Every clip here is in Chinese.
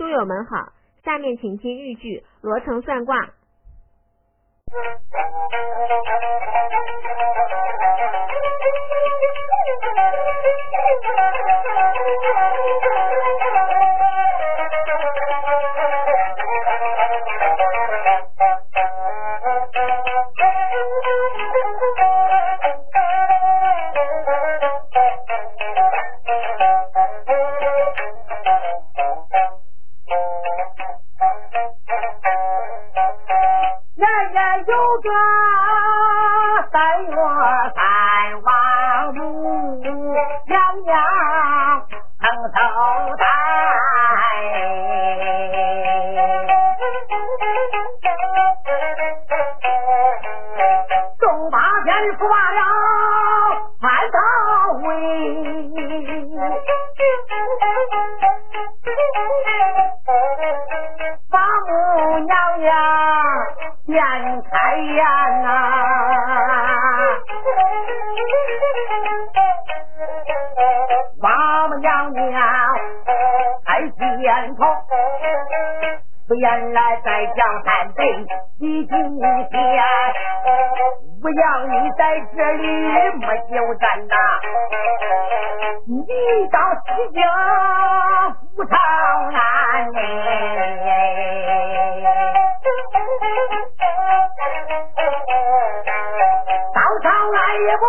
书友们好下面请听豫剧罗成算卦。原来在江南镇的祖先我要你在这里没有人呐你到西京赴长安到长安也不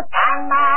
我他妈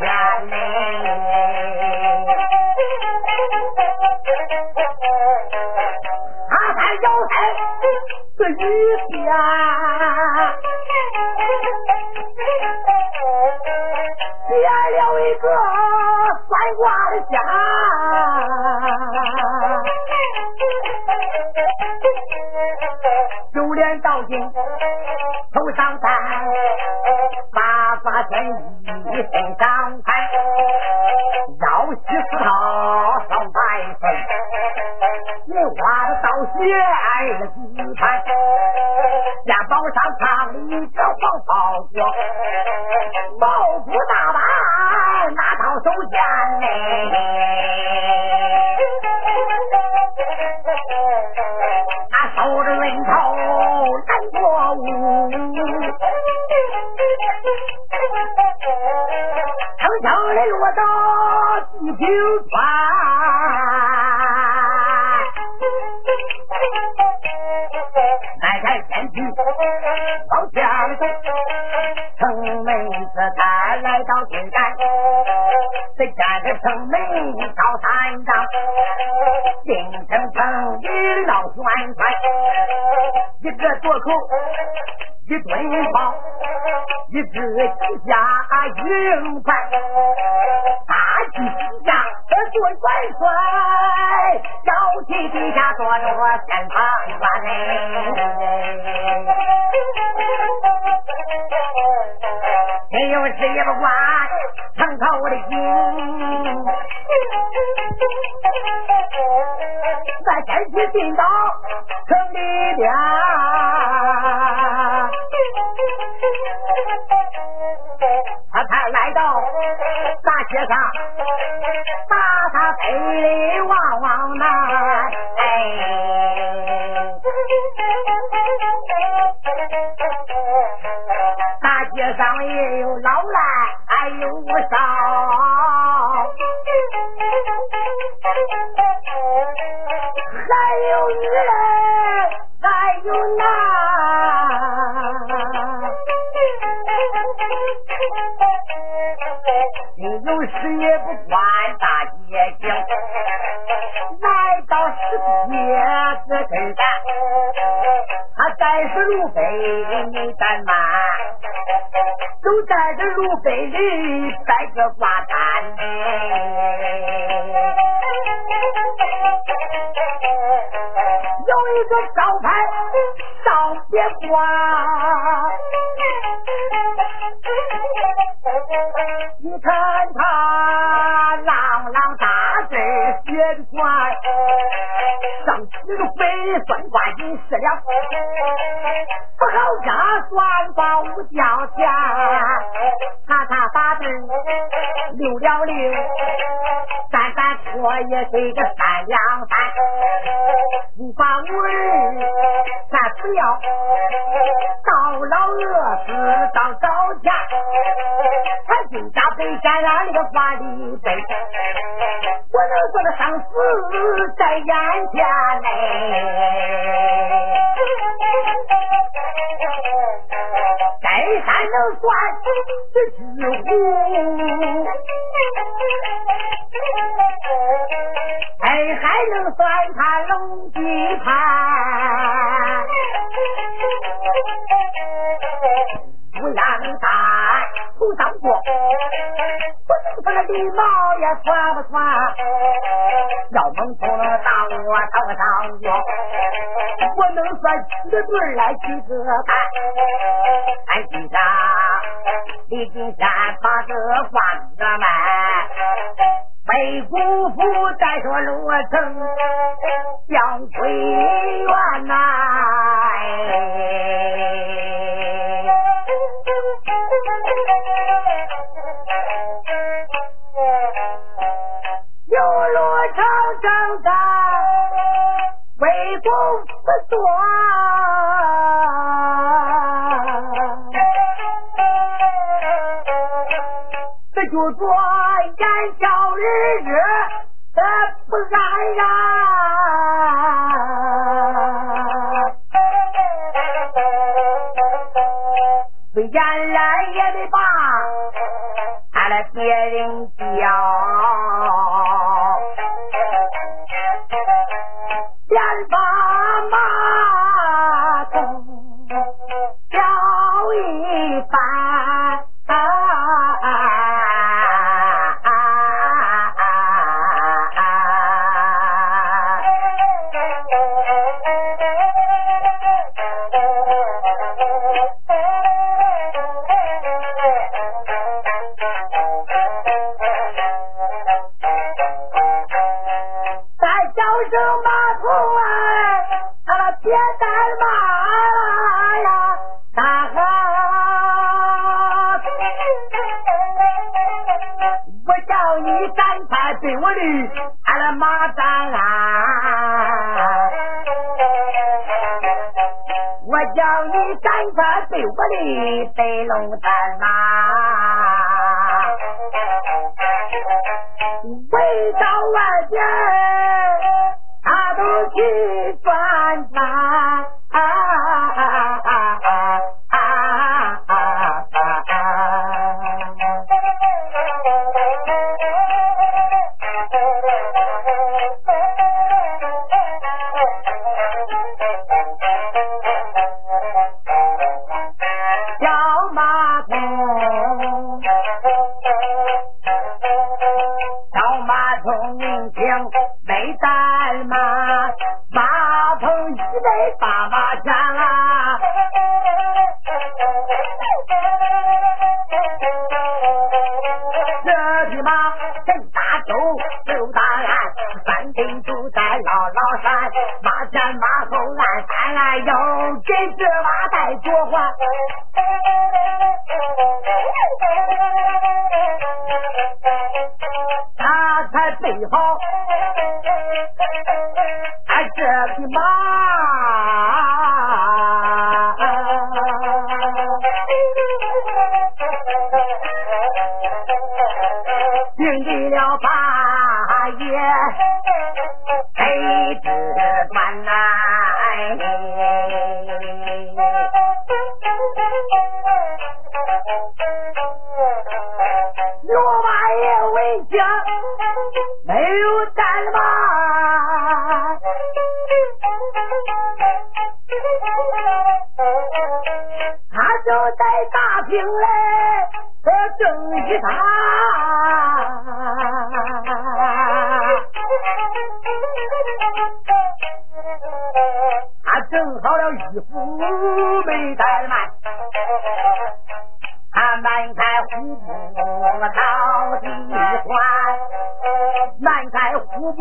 呀嘞啊他要来这里洗口，一顿跑，一只鸡下一人快，大鸡齐家做元帅，小鸡鸡下坐着我先当官嘞。没有谁也不管唐朝的心，那天气进到。大。五角钱，他他把字六了六，三三错也给个三两三。不把五儿，咱不要到老饿死当早家，咱金家北山上那个法力碑，我能说的生死在眼前嘞。能算这知乎，哎还能算他龙地盘，不让他头上过，不能说那礼貌也算不算？要蒙头当我头上过，我能算几个对来几个看？俺今上李金山把这话子们。北姑父再说罗成将归元呐哎，就做烟小日子呃不散呀。他迈开虎步到地关，迈开虎步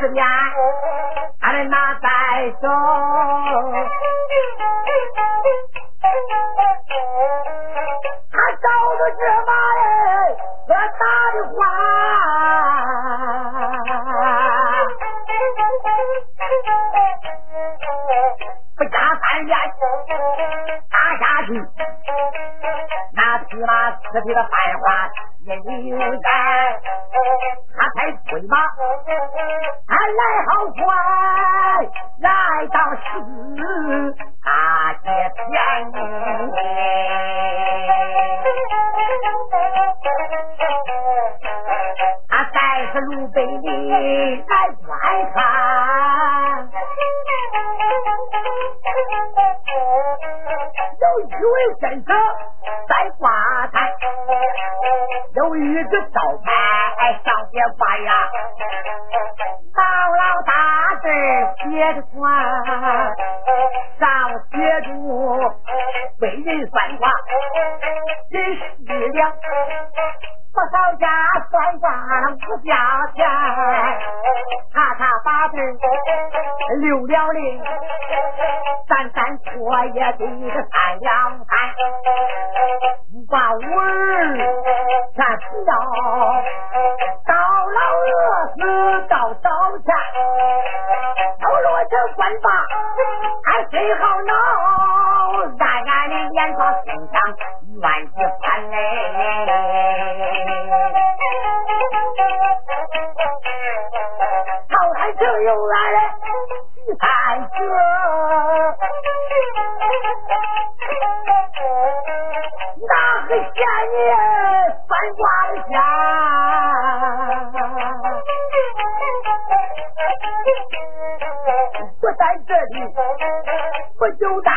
四面，他的拿在走，上写住为人算卦，人是了。不少家算卦不价钱，查查八字留了零，三三错也得三两三，五卦五儿全知道，到老饿死到早前，都落成官法，还最好闹，暗暗的眼光心上万几番哎。朝台就有俺第三者，哪个县人翻卦的下？不在这里不就在？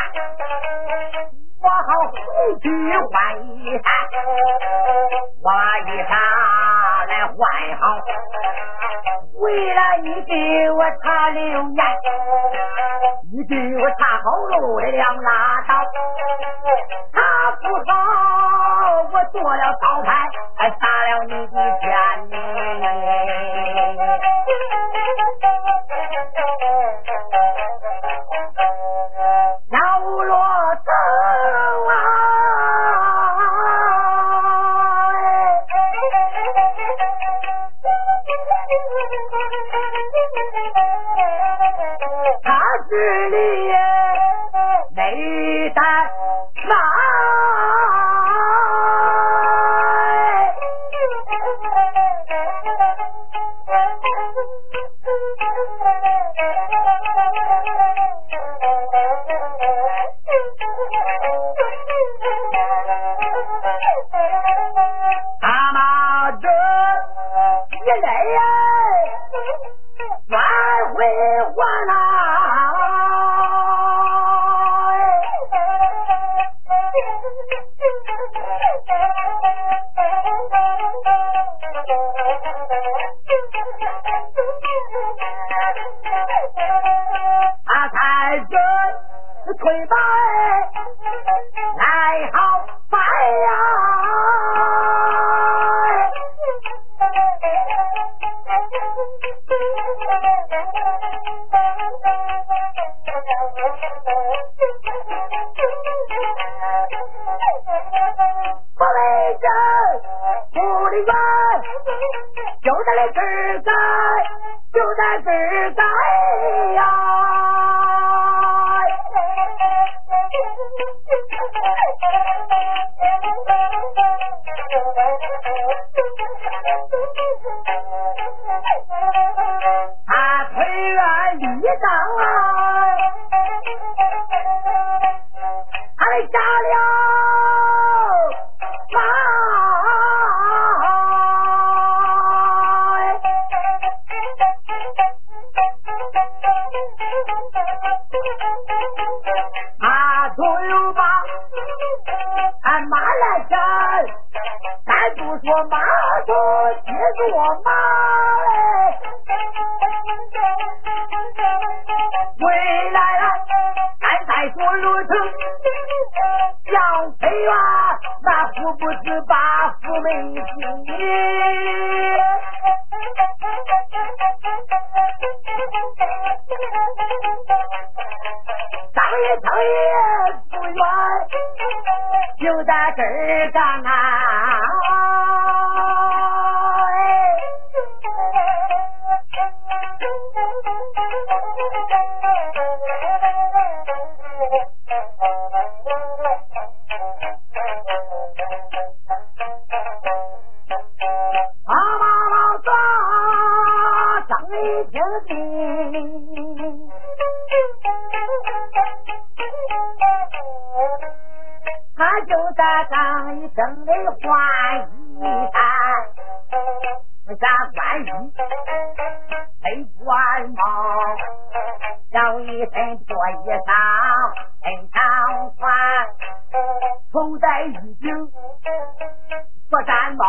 我好回去换衣衫，我把衣裳来换好。为了你给我擦流言，你给我擦好路的两拉倒。擦不好，我做了招牌，还杀了你的天。别打我头戴已经不感冒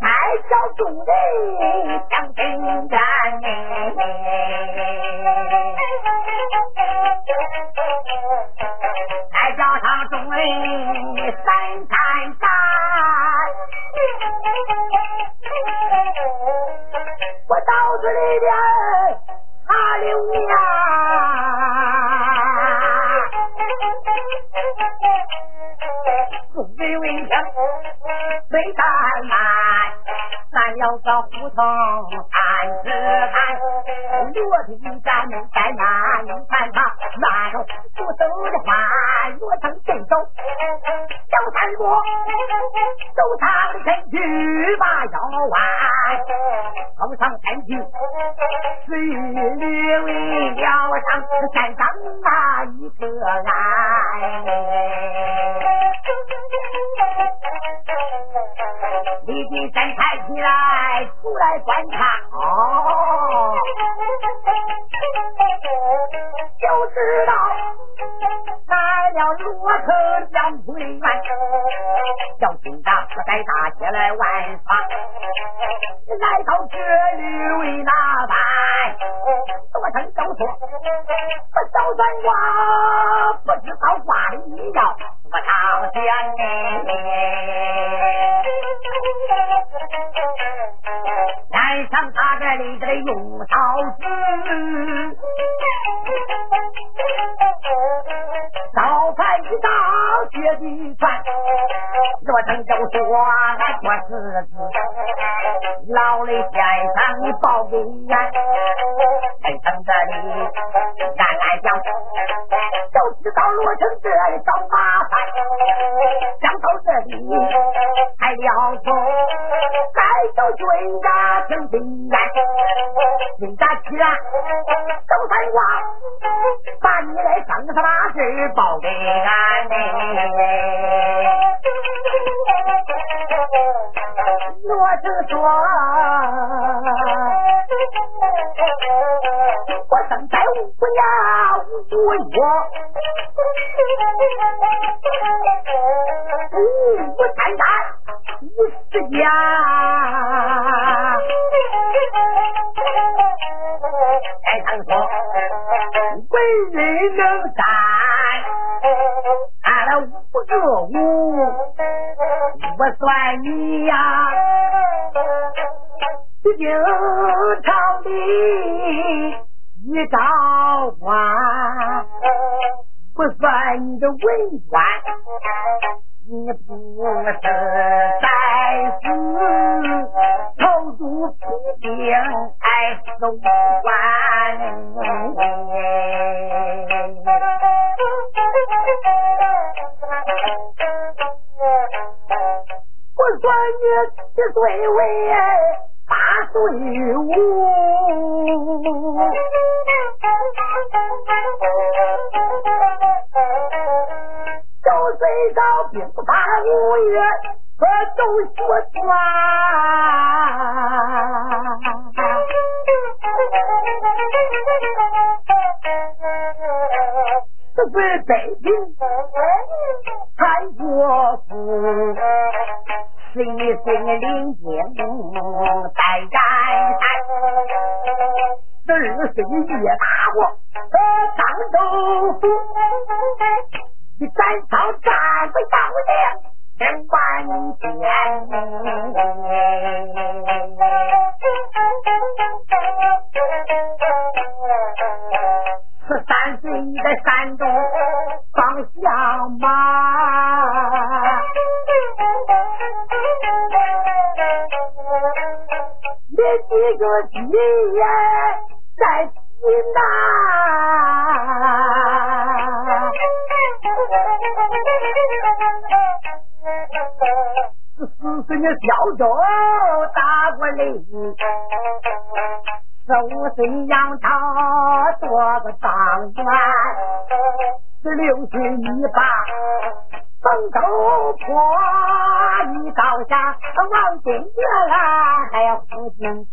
爱小动物像冰山早饭一早学地饭，若成就说俺过日子，老雷先生你报安俺，等着你俺俺想，就知道罗成。你七岁为八岁无。大无，和周。这是北京。金陵夜幕在阑珊，十二岁的夜，大伙当都上头。三上站在高台上，把人。十三岁的山东，放响马。爹几个爷爷在济南，四岁小周打过雷，十五岁杨超做个状元，十六岁你把。凤州坡，一倒下王金娥啊。I opened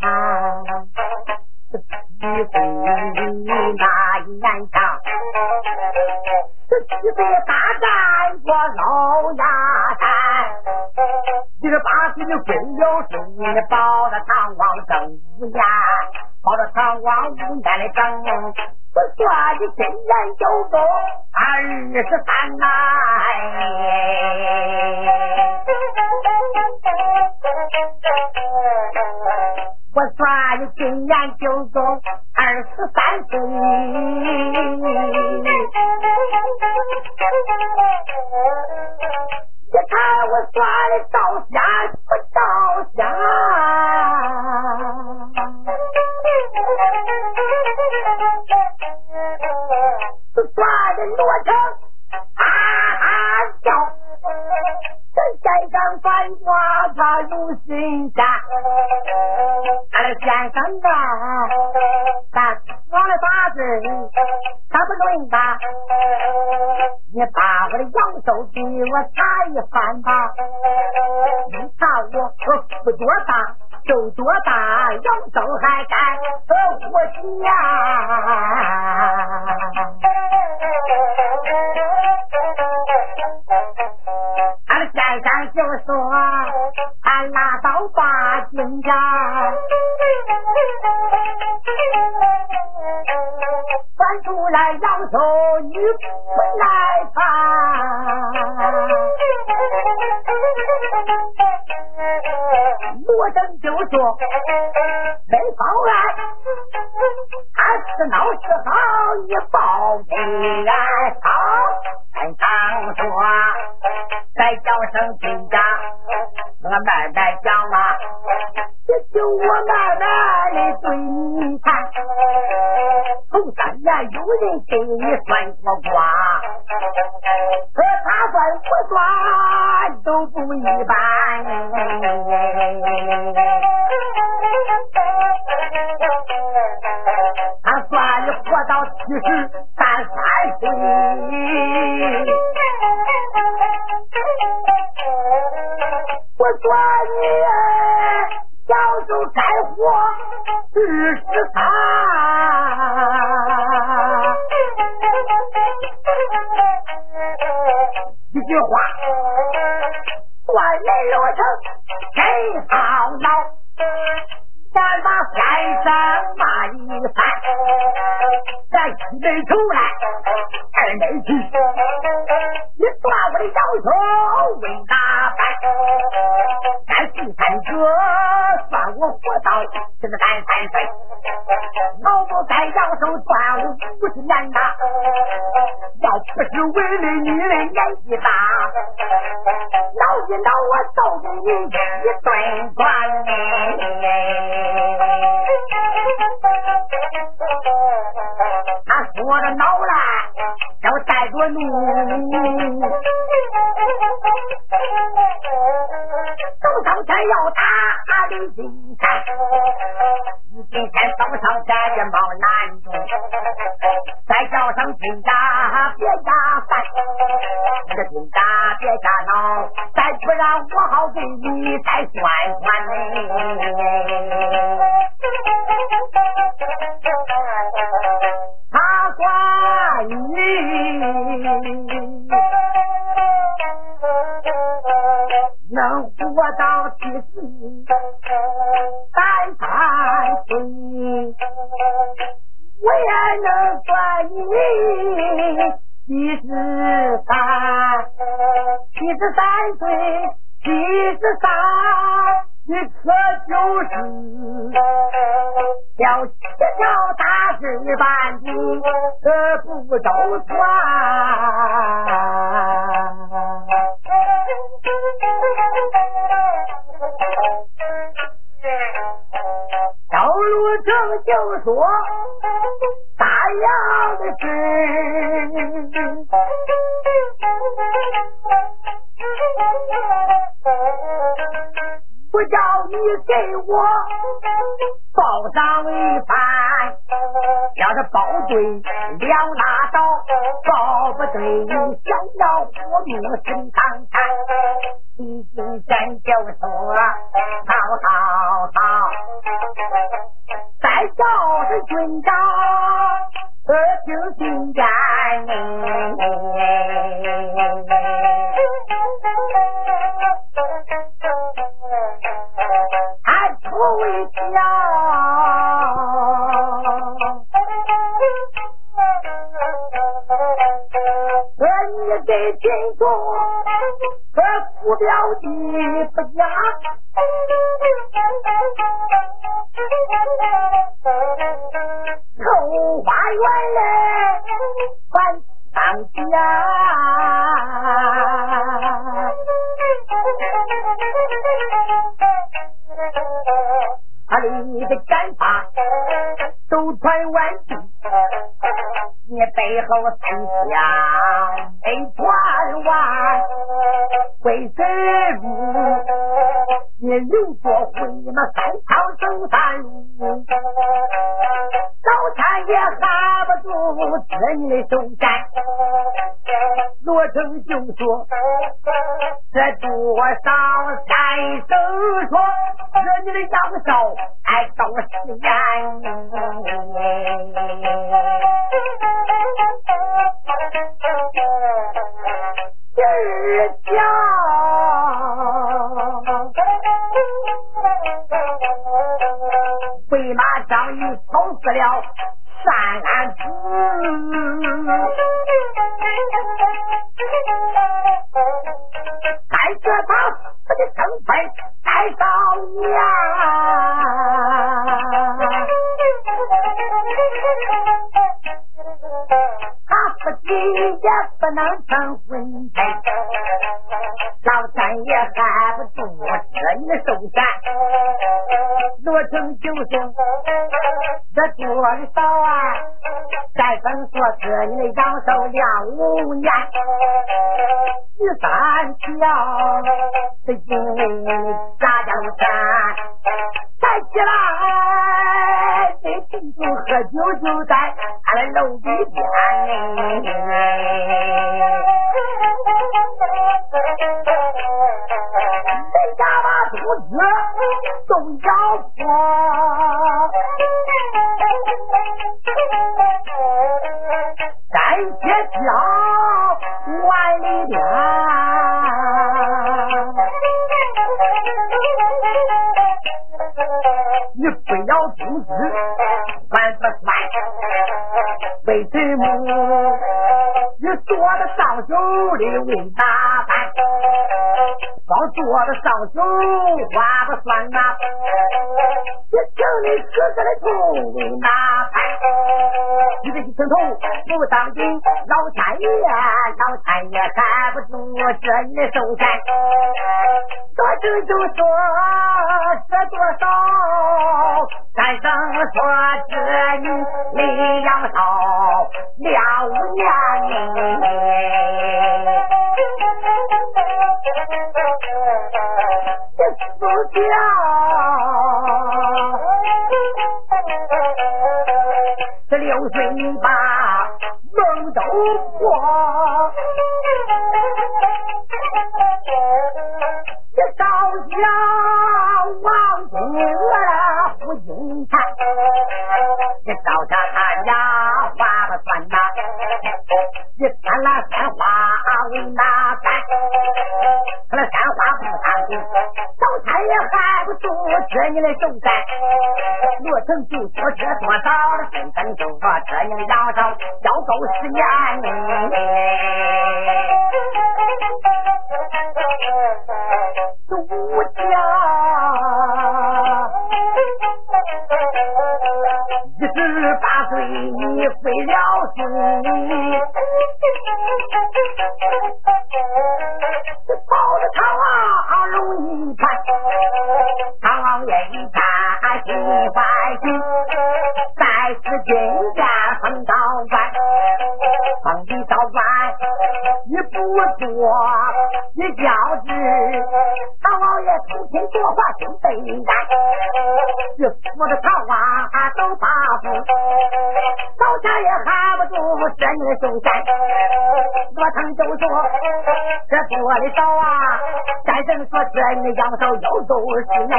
出来要求女不耐烦，我等就说没妨案，俺是闹是好也报应。一刀我早给你一顿断。他说着恼了，要带着怒，走上前要打李金山，李金山走上前也忙拦住，再叫声金家别压烦，那个金家别瞎闹，再不然我好给你再算算他管你能活到七十三三岁，我也能算你七十三，七十三岁，七十三，你可就是叫七条大字板子，这不周全。就说大样的事，不叫你给我报上一番，要是报对两拉倒，报不对你想要活命身当产。李金山就说好好好，再叫是军长和听听见。还头一条。可你。得听从，可不表弟不假。后花园嘞，还当家。他里的干法都传万地，你背后三枪没传完，为什么你留着回那三条走山路？也含不住自己的手干，罗成就说这多少三生说，这你的阳寿还到十年。三上手话不算呐，你请你哥哥的头为哪般？你这一层头不当紧，老天爷，老天爷看不住这一手山，多挣就说这多少，三生说这你你养少两五年死掉。十六岁你把梦都破，这朝下王金娥不金看，这朝下他家话不算呐，这看了三花为哪般？老天爷还不住这你的手山，罗成就说这多少的身份就说这你的阳寿要够十年。军家封高官，封的高官你不做，你教知唐王爷偷天夺法真被干，这府的桃花都大富，老家也喊不住这你的手山，我曾就说。这多的少啊！战神说这你的阳寿有多十年，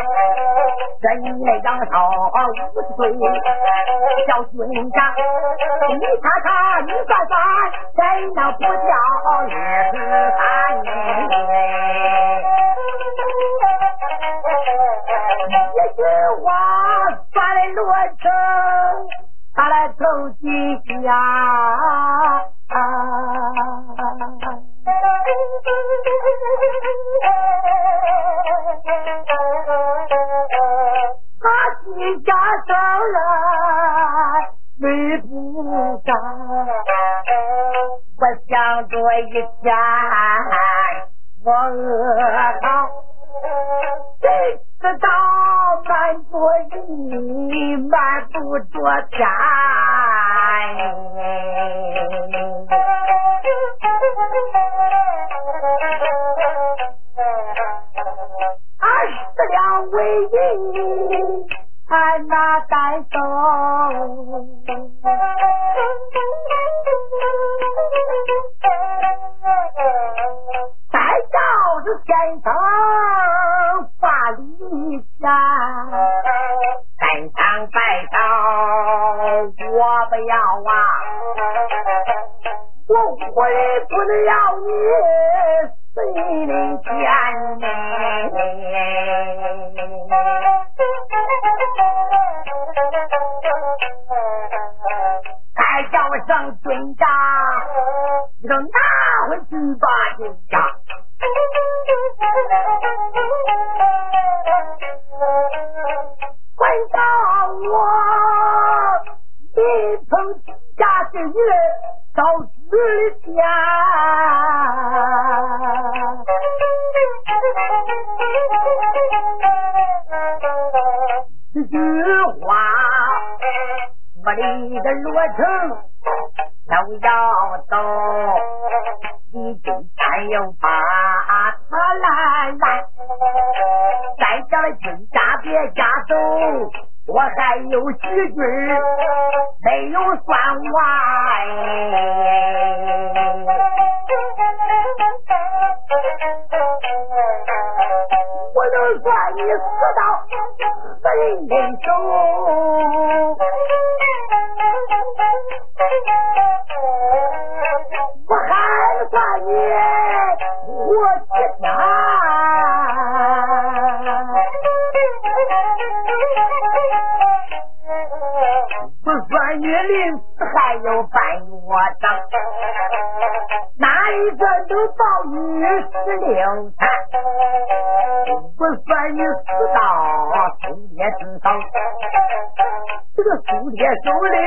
这你的阳寿五十岁，怎能不叫再要是先生把礼钱，三张白条我不要啊，我回不了你。算你临死还有半月长，哪一个都报你十六餐，不算你死到兄弟之上。这个苏铁手里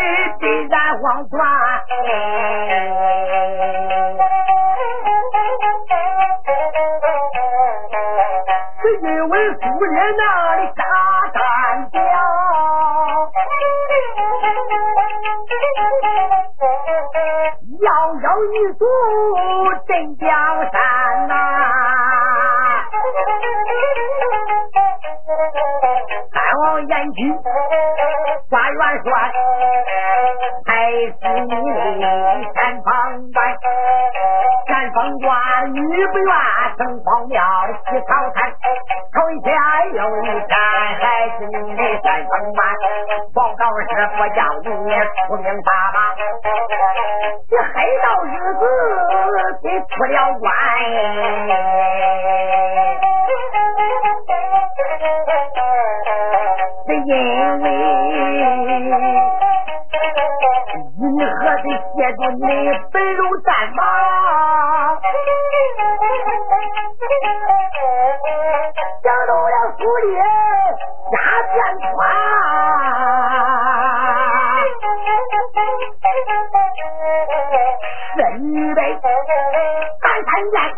三三战，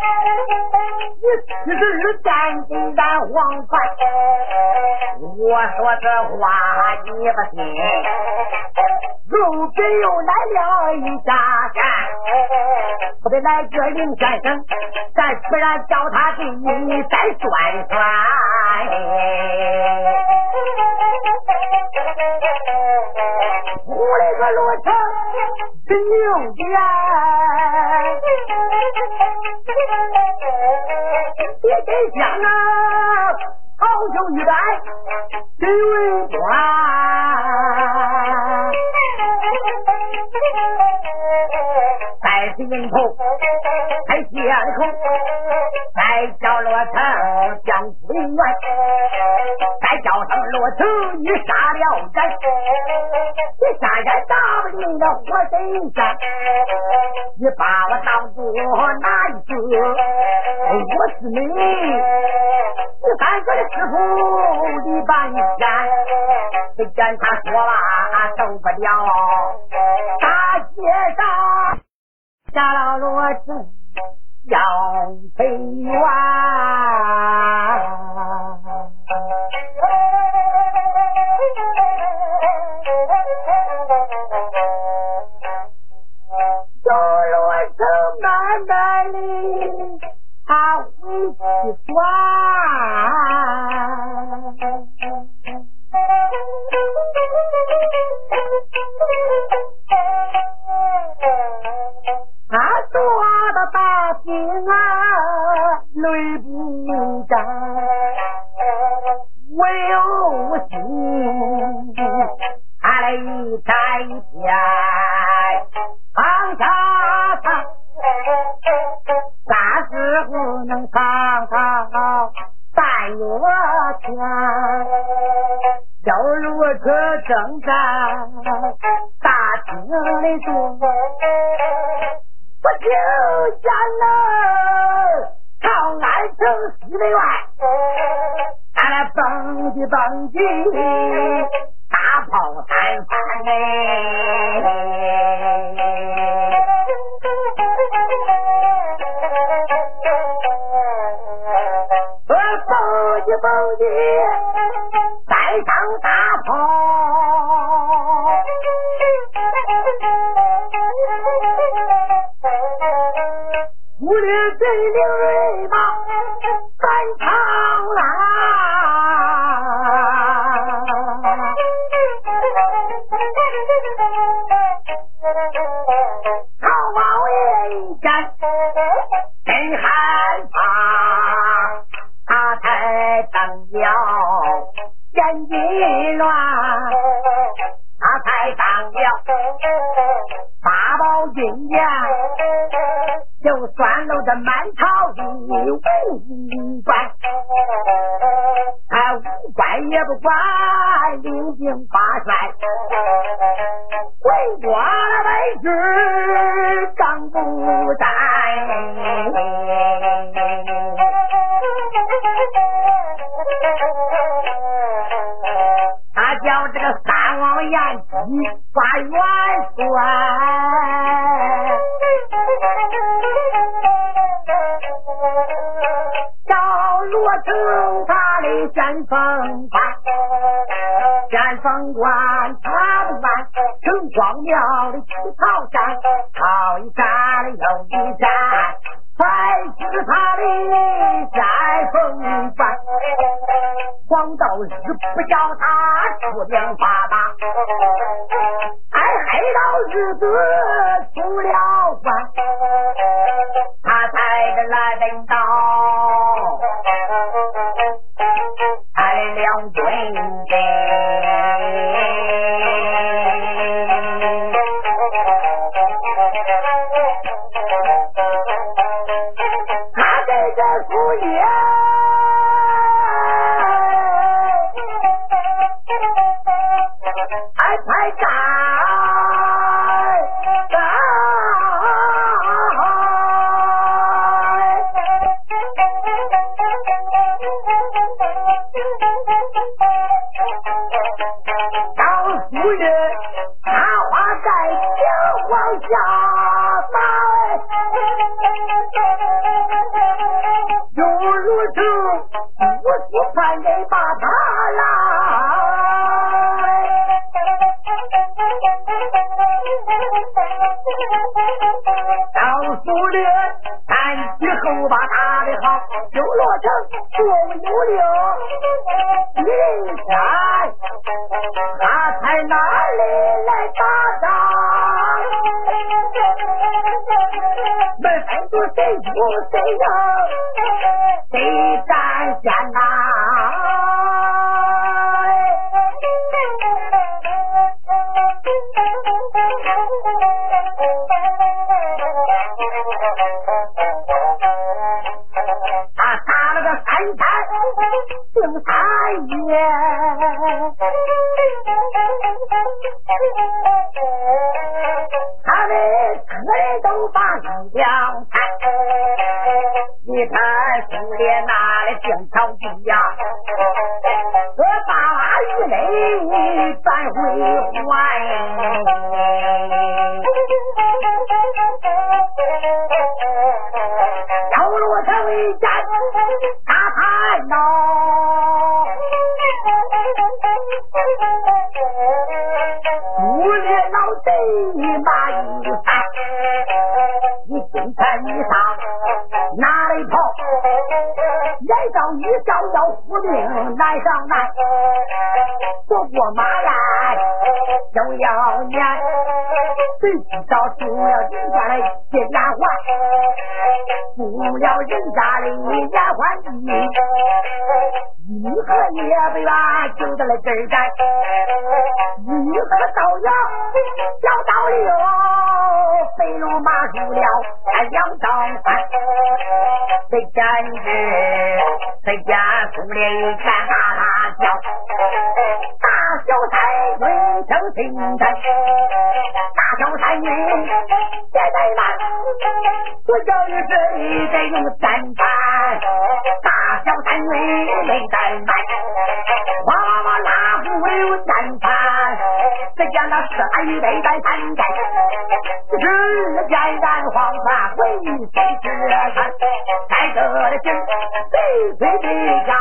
你七十日战进咱黄船。我说这话你不信，如今又来了一家山，不得来个林先生，咱不然叫他给你再算算。我那个罗成是牛鞭，别给讲啊，好酒一杯。真为官，再是人头，还借口，再叫罗成将军员，再叫上罗成你杀了人，你山山打不赢的火神山，你把我当做哪一个？我是你。你三哥的师傅，李半仙，只见他说话受不了，大街上下了罗子要赔冤。回去乱，他才当了八宝金殿。就算了这满朝的武官，他武官也不管，领兵八帅，为国为师刚不在。你把元帅。到罗城他的先锋官，先锋官他不完，城隍庙的起草山，靠一山又一山，才是他的先锋官。黄道日不叫他出兵发达，哎，黑道日子出了关，家兄弟干哈哈叫，大小三军成心山，大小三军别再难，我叫你这里得用三盘，是三杯在三盏，只见人黄发，为谁痴缠？难得的今，谁最能干？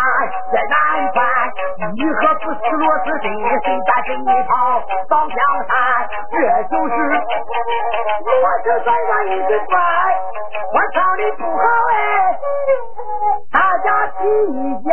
在南川，你何不死落子金？谁家金袍到江山？这就是我石山上一个怪，我唱的不好哎，大家起一盏。